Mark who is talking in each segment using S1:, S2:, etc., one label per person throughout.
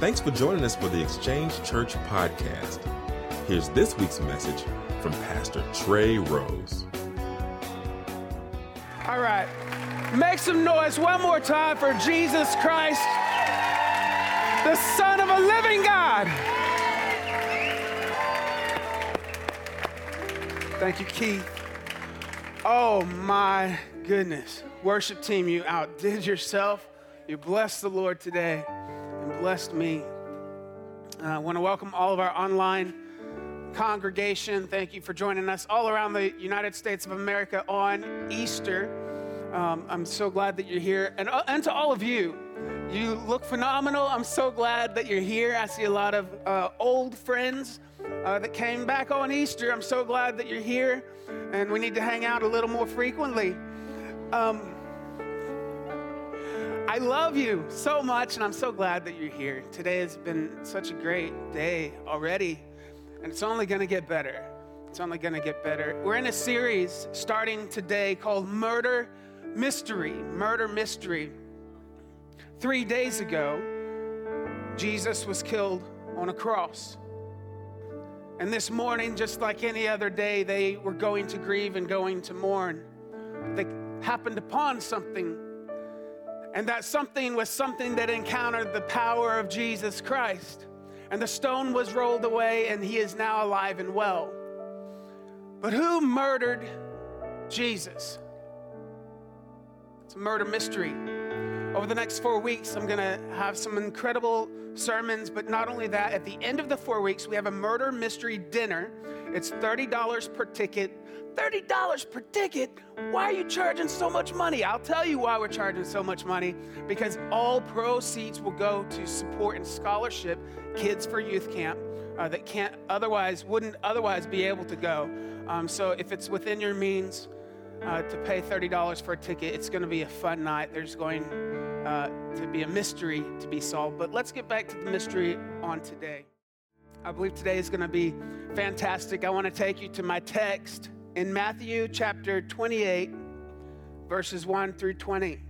S1: Thanks for joining us for the Exchange Church podcast. Here's this week's message from Pastor Trey Rose.
S2: All right. Make some noise one more time for Jesus Christ, the Son of a living God. Thank you, Keith. Oh my goodness. Worship team, you outdid yourself. You blessed the Lord today blessed me. Uh, I want to welcome all of our online congregation. Thank you for joining us all around the United States of America on Easter. Um, I'm so glad that you're here. And, uh, and to all of you, you look phenomenal. I'm so glad that you're here. I see a lot of uh, old friends uh, that came back on Easter. I'm so glad that you're here. And we need to hang out a little more frequently. Um, I love you so much, and I'm so glad that you're here. Today has been such a great day already, and it's only going to get better. It's only going to get better. We're in a series starting today called Murder Mystery. Murder Mystery. Three days ago, Jesus was killed on a cross. And this morning, just like any other day, they were going to grieve and going to mourn. They happened upon something and that something was something that encountered the power of Jesus Christ. And the stone was rolled away, and he is now alive and well. But who murdered Jesus? It's a murder mystery. Over the next four weeks, I'm going to have some incredible sermons, but not only that, at the end of the four weeks, we have a murder mystery dinner. It's $30 per ticket. $30 per ticket? Why are you charging so much money? I'll tell you why we're charging so much money because all proceeds will go to support and scholarship kids for youth camp uh, that can't otherwise, wouldn't otherwise be able to go. Um, so if it's within your means, uh, to pay $30 for a ticket. It's going to be a fun night. There's going uh, to be a mystery to be solved. But let's get back to the mystery on today. I believe today is going to be fantastic. I want to take you to my text in Matthew chapter 28, verses 1 through 20.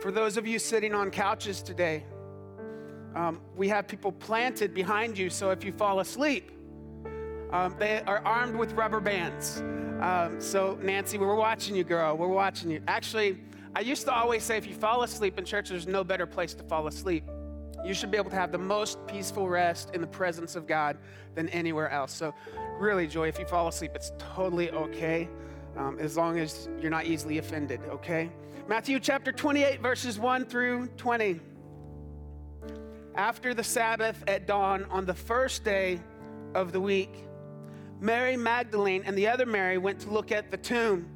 S2: For those of you sitting on couches today, um, we have people planted behind you, so if you fall asleep, um, they are armed with rubber bands. Um, so, Nancy, we're watching you, girl. We're watching you. Actually, I used to always say if you fall asleep in church, there's no better place to fall asleep. You should be able to have the most peaceful rest in the presence of God than anywhere else. So, really, Joy, if you fall asleep, it's totally okay um, as long as you're not easily offended, okay? Matthew chapter 28, verses 1 through 20. After the Sabbath at dawn on the first day of the week, Mary Magdalene and the other Mary went to look at the tomb.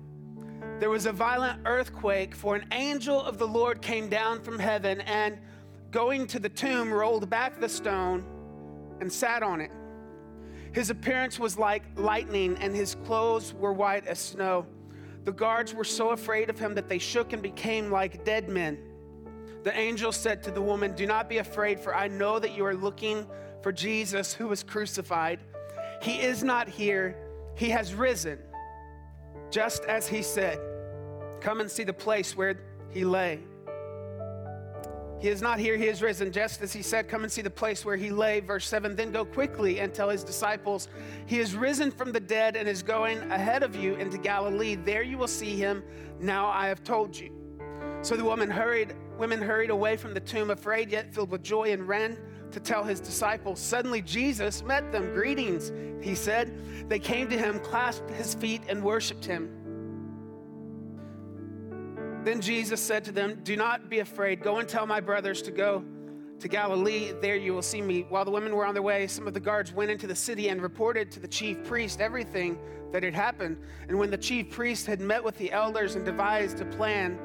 S2: There was a violent earthquake, for an angel of the Lord came down from heaven and, going to the tomb, rolled back the stone and sat on it. His appearance was like lightning, and his clothes were white as snow. The guards were so afraid of him that they shook and became like dead men. The angel said to the woman, Do not be afraid, for I know that you are looking for Jesus who was crucified. He is not here, he has risen, just as he said. Come and see the place where he lay. He is not here, he is risen, just as he said, Come and see the place where he lay. Verse 7 Then go quickly and tell his disciples, He is risen from the dead and is going ahead of you into Galilee. There you will see him. Now I have told you. So the woman hurried, women hurried away from the tomb, afraid yet filled with joy, and ran to tell his disciples. Suddenly Jesus met them. Greetings, he said. They came to him, clasped his feet, and worshiped him. Then Jesus said to them, Do not be afraid. Go and tell my brothers to go to Galilee. There you will see me. While the women were on their way, some of the guards went into the city and reported to the chief priest everything that had happened. And when the chief priest had met with the elders and devised a plan,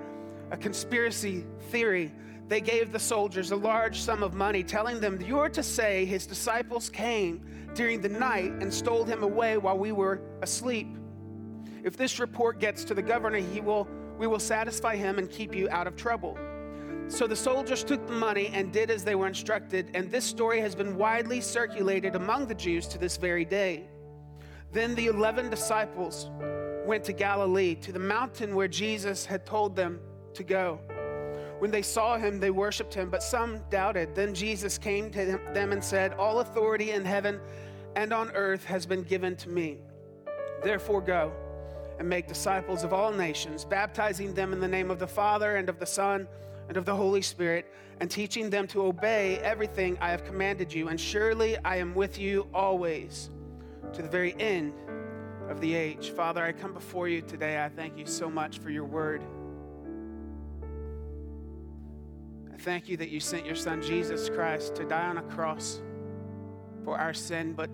S2: a conspiracy theory, they gave the soldiers a large sum of money, telling them, You're to say his disciples came during the night and stole him away while we were asleep. If this report gets to the governor, he will, we will satisfy him and keep you out of trouble. So the soldiers took the money and did as they were instructed, and this story has been widely circulated among the Jews to this very day. Then the eleven disciples went to Galilee, to the mountain where Jesus had told them to go. When they saw him, they worshiped him, but some doubted. Then Jesus came to them and said, All authority in heaven and on earth has been given to me. Therefore, go and make disciples of all nations, baptizing them in the name of the Father and of the Son and of the Holy Spirit, and teaching them to obey everything I have commanded you. And surely I am with you always to the very end of the age. Father, I come before you today. I thank you so much for your word. Thank you that you sent your son Jesus Christ to die on a cross for our sin, but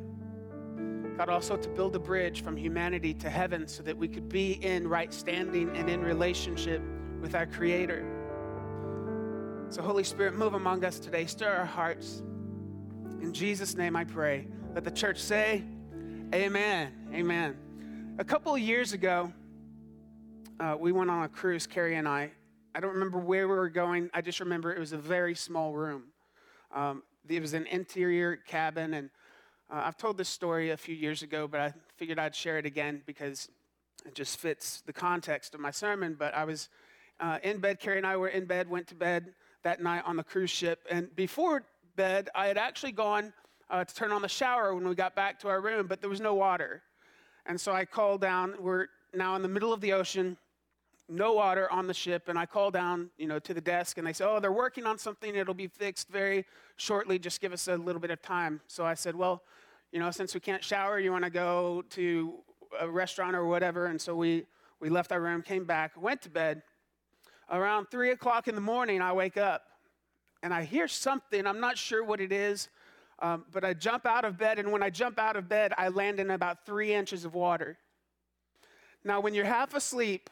S2: God also to build a bridge from humanity to heaven so that we could be in right standing and in relationship with our Creator. So, Holy Spirit, move among us today, stir our hearts. In Jesus' name I pray. Let the church say, Amen. Amen. A couple years ago, uh, we went on a cruise, Carrie and I, I don't remember where we were going. I just remember it was a very small room. Um, it was an interior cabin, and uh, I've told this story a few years ago, but I figured I'd share it again because it just fits the context of my sermon. But I was uh, in bed. Carrie and I were in bed, went to bed that night on the cruise ship, and before bed, I had actually gone uh, to turn on the shower when we got back to our room, but there was no water. And so I called down. We're now in the middle of the ocean no water on the ship and i call down you know to the desk and they say oh they're working on something. It'll be fixed very shortly. Just give us a little bit of time. So i said well you know since we can't shower you want to go to a restaurant or whatever. And so we we left our room came back went to bed. Around three o'clock in the morning i wake up and i hear something. I'm not sure what it is um, but i jump out of bed and when i jump out of bed i land in about three inches of water. Now when you're half asleep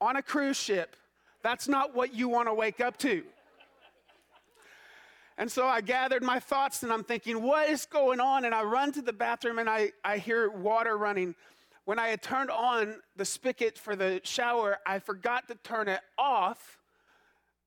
S2: on a cruise ship, that's not what you want to wake up to. And so I gathered my thoughts and I'm thinking, what is going on? And I run to the bathroom and I, I hear water running. When I had turned on the spigot for the shower, I forgot to turn it off.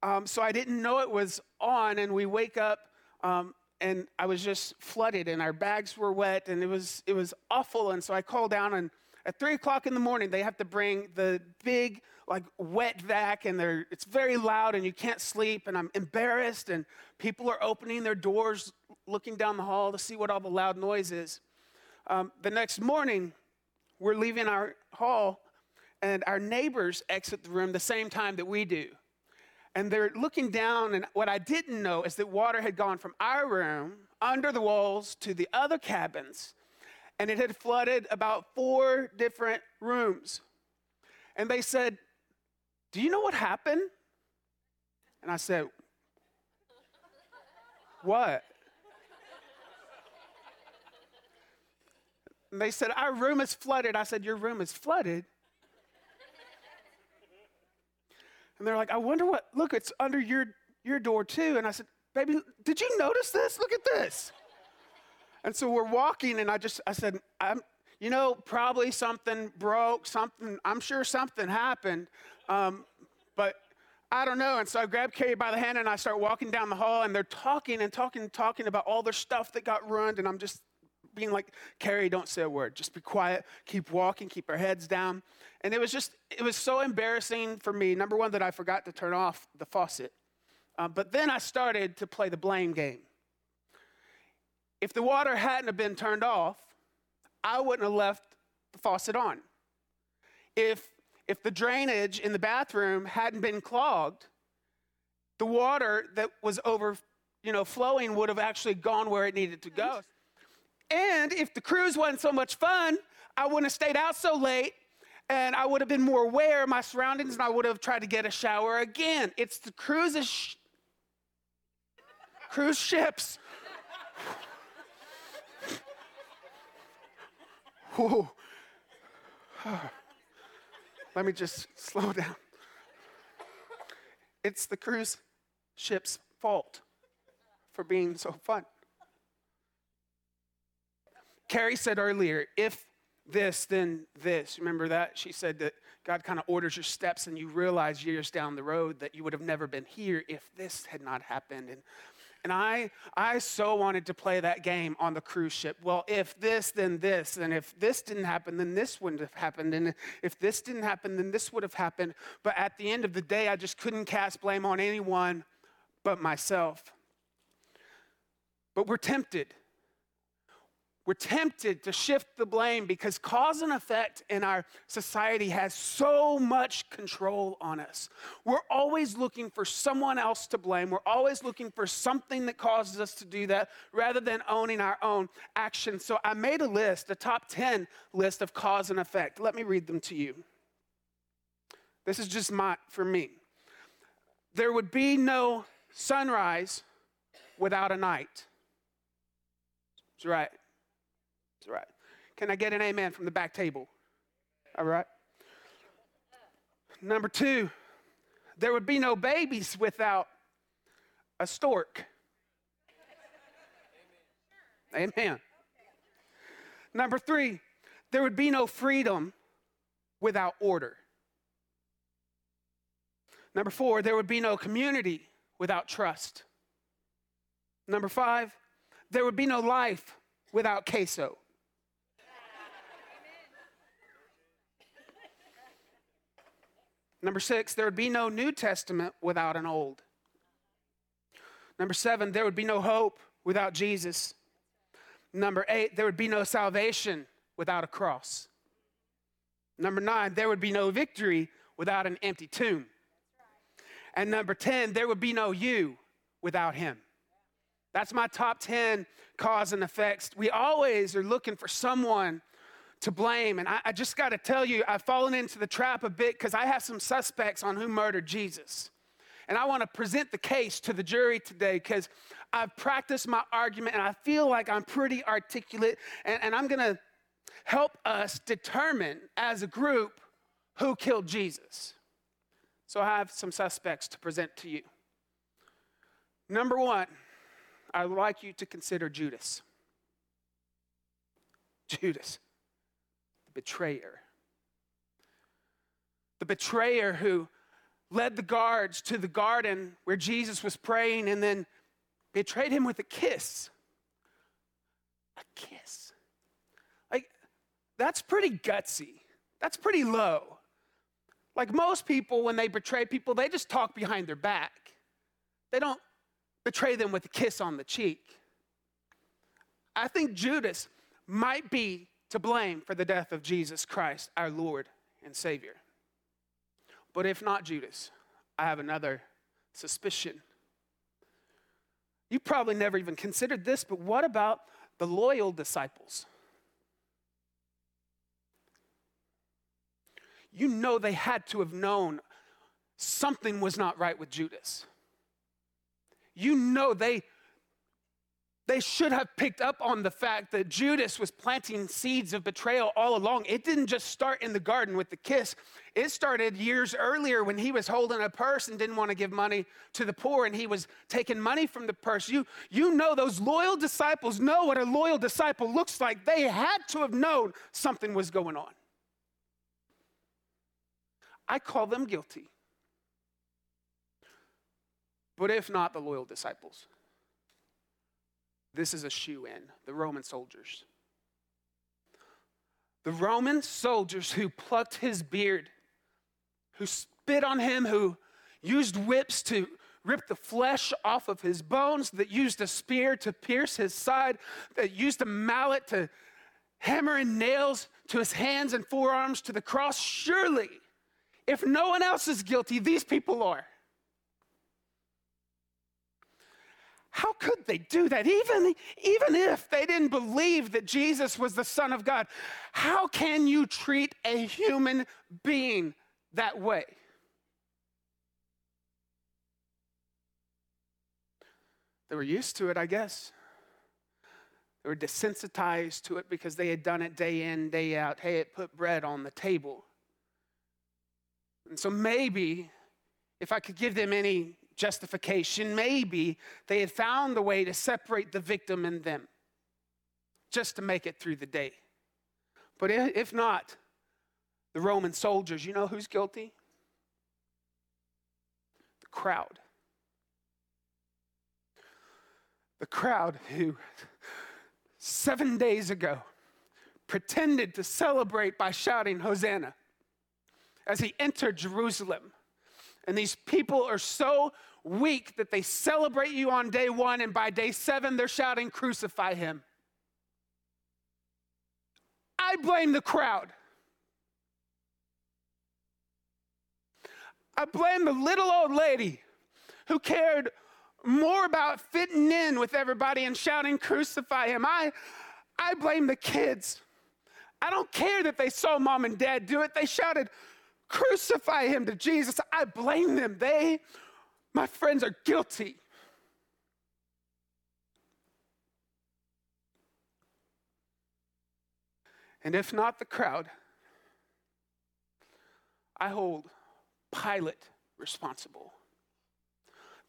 S2: Um, so I didn't know it was on. And we wake up um, and I was just flooded and our bags were wet and it was, it was awful. And so I called down and at three o'clock in the morning, they have to bring the big, like, wet vac, and they're, it's very loud, and you can't sleep. And I'm embarrassed, and people are opening their doors, looking down the hall to see what all the loud noise is. Um, the next morning, we're leaving our hall, and our neighbors exit the room the same time that we do. And they're looking down, and what I didn't know is that water had gone from our room under the walls to the other cabins and it had flooded about four different rooms. And they said, Do you know what happened? And I said, What? And they said, Our room is flooded. I said, Your room is flooded? And they're like, I wonder what, look, it's under your, your door too. And I said, Baby, did you notice this? Look at this. And so we're walking, and I just, I said, I'm, you know, probably something broke, something, I'm sure something happened, um, but I don't know. And so I grab Carrie by the hand and I start walking down the hall, and they're talking and talking and talking about all their stuff that got ruined. And I'm just being like, Carrie, don't say a word. Just be quiet. Keep walking. Keep our heads down. And it was just, it was so embarrassing for me. Number one, that I forgot to turn off the faucet. Uh, but then I started to play the blame game if the water hadn't have been turned off, I wouldn't have left the faucet on. If, if the drainage in the bathroom hadn't been clogged, the water that was over, you know, flowing would have actually gone where it needed to go. And if the cruise wasn't so much fun, I wouldn't have stayed out so late and I would have been more aware of my surroundings and I would have tried to get a shower again. It's the cruises, sh- cruise ships Whoa. Let me just slow down. It's the cruise ship's fault for being so fun. Carrie said earlier, if this, then this. Remember that? She said that God kind of orders your steps and you realize years down the road that you would have never been here if this had not happened. And And I, I so wanted to play that game on the cruise ship. Well, if this, then this. And if this didn't happen, then this wouldn't have happened. And if this didn't happen, then this would have happened. But at the end of the day, I just couldn't cast blame on anyone but myself. But we're tempted we're tempted to shift the blame because cause and effect in our society has so much control on us. We're always looking for someone else to blame. We're always looking for something that causes us to do that rather than owning our own actions. So I made a list, a top 10 list of cause and effect. Let me read them to you. This is just my for me. There would be no sunrise without a night. That's right. That's right. Can I get an amen from the back table? All right. Number two, there would be no babies without a stork. Amen. Amen. Number three, there would be no freedom without order. Number four, there would be no community without trust. Number five, there would be no life without queso. Number six, there would be no New Testament without an Old. Number seven, there would be no hope without Jesus. Number eight, there would be no salvation without a cross. Number nine, there would be no victory without an empty tomb. And number 10, there would be no you without him. That's my top 10 cause and effects. We always are looking for someone to blame. And I, I just got to tell you, I've fallen into the trap a bit because I have some suspects on who murdered Jesus. And I want to present the case to the jury today because I've practiced my argument and I feel like I'm pretty articulate. And, and I'm going to help us determine as a group who killed Jesus. So I have some suspects to present to you. Number one, I would like you to consider Judas. Judas the betrayer. The betrayer who led the guards to the garden where Jesus was praying and then betrayed him with a kiss. A kiss. Like, that's pretty gutsy. That's pretty low. Like most people, when they betray people, they just talk behind their back. They don't betray them with a kiss on the cheek. I think Judas might be to blame for the death of Jesus Christ, our Lord and Savior. But if not Judas, I have another suspicion. You probably never even considered this, but what about the loyal disciples? You know they had to have known something was not right with Judas. You know they they should have picked up on the fact that Judas was planting seeds of betrayal all along. It didn't just start in the garden with the kiss, it started years earlier when he was holding a purse and didn't want to give money to the poor and he was taking money from the purse. You, you know, those loyal disciples know what a loyal disciple looks like. They had to have known something was going on. I call them guilty. But if not the loyal disciples, this is a shoe in the Roman soldiers. The Roman soldiers who plucked his beard, who spit on him, who used whips to rip the flesh off of his bones, that used a spear to pierce his side, that used a mallet to hammer in nails to his hands and forearms to the cross. Surely, if no one else is guilty, these people are. How could they do that? Even, even if they didn't believe that Jesus was the Son of God, how can you treat a human being that way? They were used to it, I guess. They were desensitized to it because they had done it day in, day out. Hey, it put bread on the table. And so maybe if I could give them any justification, maybe they had found a way to separate the victim and them just to make it through the day. But if not, the Roman soldiers, you know who's guilty? The crowd. the crowd who seven days ago pretended to celebrate by shouting Hosanna as he entered Jerusalem. And these people are so weak that they celebrate you on day one, and by day seven, they're shouting, Crucify him. I blame the crowd. I blame the little old lady who cared more about fitting in with everybody and shouting, Crucify him. I, I blame the kids. I don't care that they saw mom and dad do it. They shouted, Crucify him to Jesus. I blame them. They, my friends, are guilty. And if not the crowd, I hold Pilate responsible.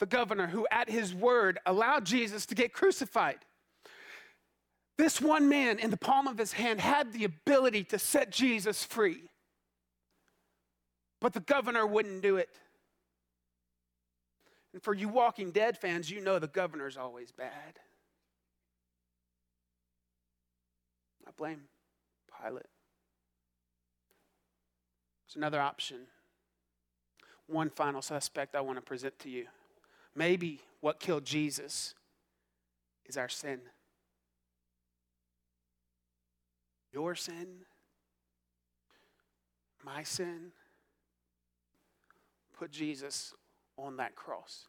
S2: The governor who, at his word, allowed Jesus to get crucified. This one man, in the palm of his hand, had the ability to set Jesus free. But the governor wouldn't do it. And for you Walking Dead fans, you know the governor's always bad. I blame Pilate. There's another option. One final suspect I want to present to you. Maybe what killed Jesus is our sin. Your sin, my sin, put Jesus on that cross.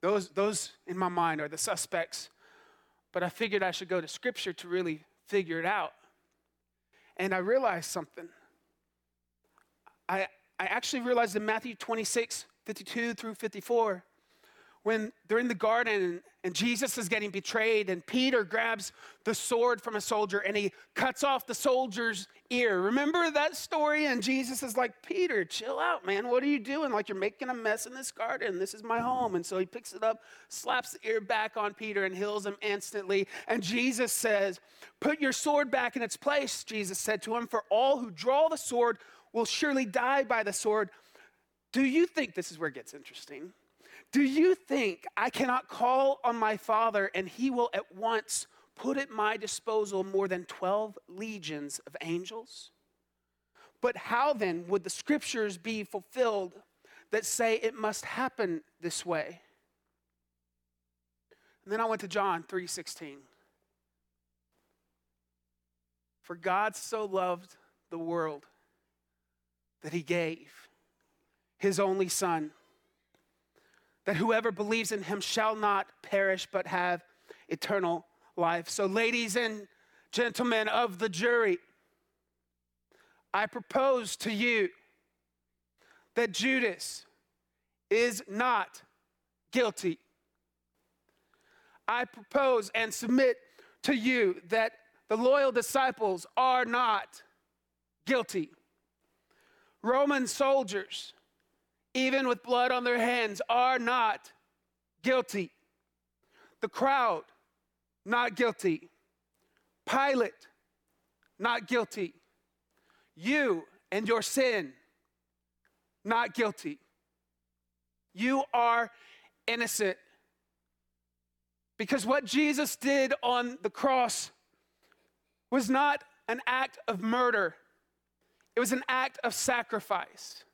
S2: Those, those in my mind are the suspects, but I figured I should go to Scripture to really figure it out. And I realized something. I, I actually realized in Matthew 26, 52 through 54, when they're in the garden and Jesus is getting betrayed, and Peter grabs the sword from a soldier and he cuts off the soldier's ear. Remember that story? And Jesus is like, Peter, chill out, man. What are you doing? Like, you're making a mess in this garden. This is my home. And so he picks it up, slaps the ear back on Peter, and heals him instantly. And Jesus says, Put your sword back in its place, Jesus said to him, for all who draw the sword will surely die by the sword. Do you think this is where it gets interesting? Do you think I cannot call on my Father and he will at once put at my disposal more than 12 legions of angels? But how then would the scriptures be fulfilled that say it must happen this way? And then I went to John 3:16. For God so loved the world that he gave his only son that whoever believes in him shall not perish but have eternal life. So, ladies and gentlemen of the jury, I propose to you that Judas is not guilty. I propose and submit to you that the loyal disciples are not guilty. Roman soldiers even with blood on their hands, are not guilty. The crowd, not guilty. Pilate, not guilty. You and your sin, not guilty. You are innocent. Because what Jesus did on the cross was not an act of murder, it was an act of sacrifice.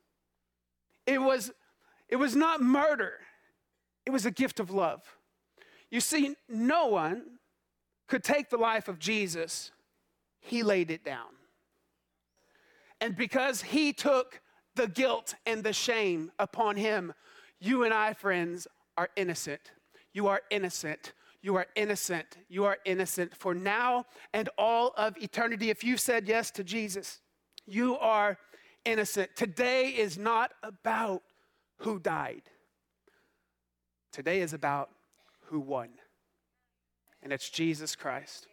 S2: It was, it was not murder, it was a gift of love. You see, no one could take the life of Jesus, he laid it down. And because he took the guilt and the shame upon him, you and I, friends, are innocent. You are innocent. You are innocent. You are innocent for now and all of eternity. If you've said yes to Jesus, you are innocent. Today is not about who died, today is about who won. And it's Jesus Christ.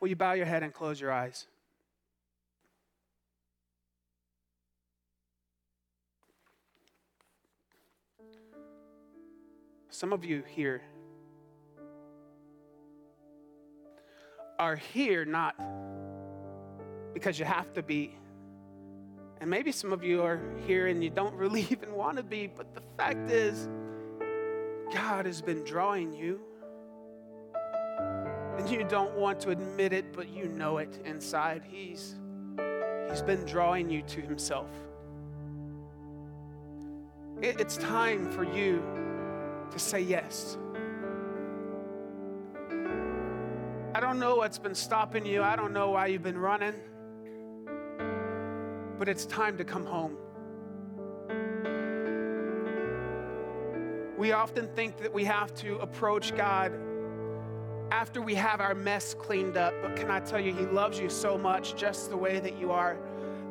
S2: Will you bow your head and close your eyes? Some of you here are here not because you have to be and maybe some of you are here and you don't really even want to be, but the fact is, God has been drawing you. And you don't want to admit it, but you know it inside. He's, he's been drawing you to Himself. It, it's time for you to say yes. I don't know what's been stopping you. I don't know why you've been running. But it's time to come home. We often think that we have to approach God after we have our mess cleaned up. But can I tell you, He loves you so much just the way that you are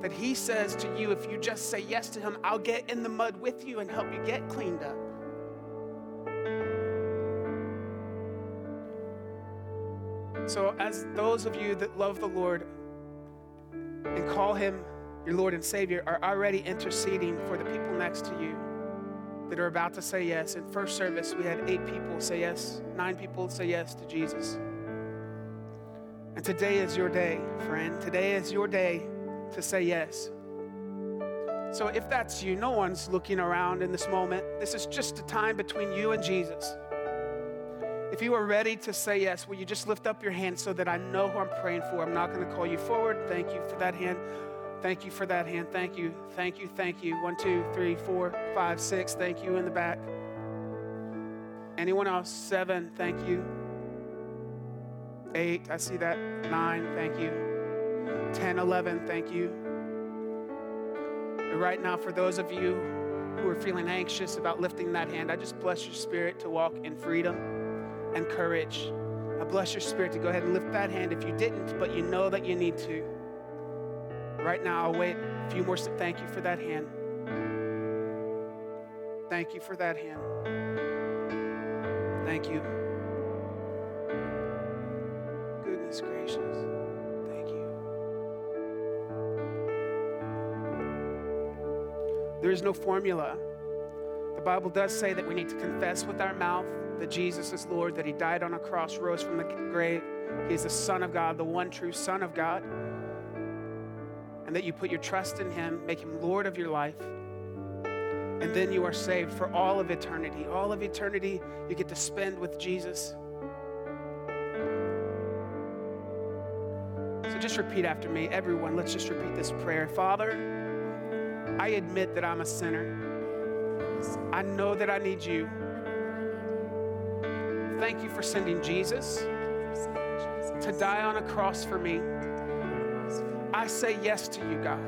S2: that He says to you, if you just say yes to Him, I'll get in the mud with you and help you get cleaned up. So, as those of you that love the Lord and call Him your Lord and Savior are already interceding for the people next to you that are about to say yes. In first service, we had eight people say yes, nine people say yes to Jesus. And today is your day, friend. Today is your day to say yes. So if that's you, no one's looking around in this moment. This is just a time between you and Jesus. If you are ready to say yes, will you just lift up your hand so that I know who I'm praying for? I'm not going to call you forward. Thank you for that hand. Thank you for that hand. Thank you. Thank you. Thank you. One, two, three, four, five, six. Thank you in the back. Anyone else? Seven. Thank you. Eight. I see that. Nine. Thank you. Ten, eleven. Thank you. And right now, for those of you who are feeling anxious about lifting that hand, I just bless your spirit to walk in freedom and courage. I bless your spirit to go ahead and lift that hand if you didn't, but you know that you need to. Right now, I'll wait a few more. Thank you for that hand. Thank you for that hand. Thank you. Goodness gracious. Thank you. There is no formula. The Bible does say that we need to confess with our mouth that Jesus is Lord, that He died on a cross, rose from the grave. He is the Son of God, the one true Son of God. And that you put your trust in Him, make Him Lord of your life. And then you are saved for all of eternity. All of eternity you get to spend with Jesus. So just repeat after me. Everyone, let's just repeat this prayer. Father, I admit that I'm a sinner. I know that I need you. Thank you for sending Jesus to die on a cross for me. I say yes to you, God.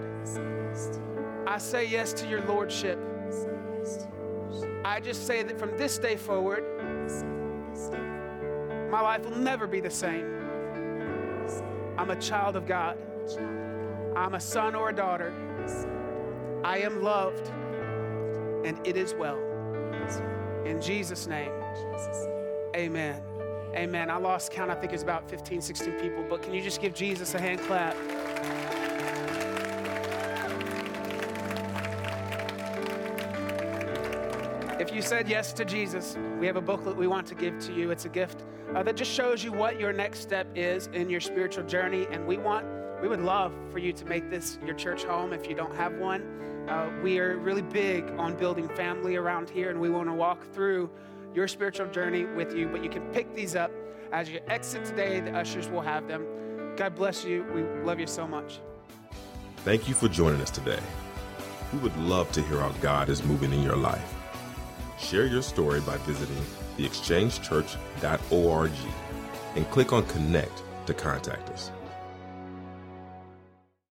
S2: I say yes to your Lordship. I just say that from this day forward, my life will never be the same. I'm a child of God. I'm a son or a daughter. I am loved, and it is well. In Jesus' name, amen. Amen. I lost count. I think it's about 15, 16 people, but can you just give Jesus a hand clap? If you said yes to Jesus, we have a booklet we want to give to you. It's a gift uh, that just shows you what your next step is in your spiritual journey. And we want, we would love for you to make this your church home if you don't have one. Uh, we are really big on building family around here, and we want to walk through your spiritual journey with you. But you can pick these up as you exit today. The ushers will have them. God bless you. We love you so much.
S1: Thank you for joining us today. We would love to hear how God is moving in your life. Share your story by visiting theexchangechurch.org and click on Connect to contact us.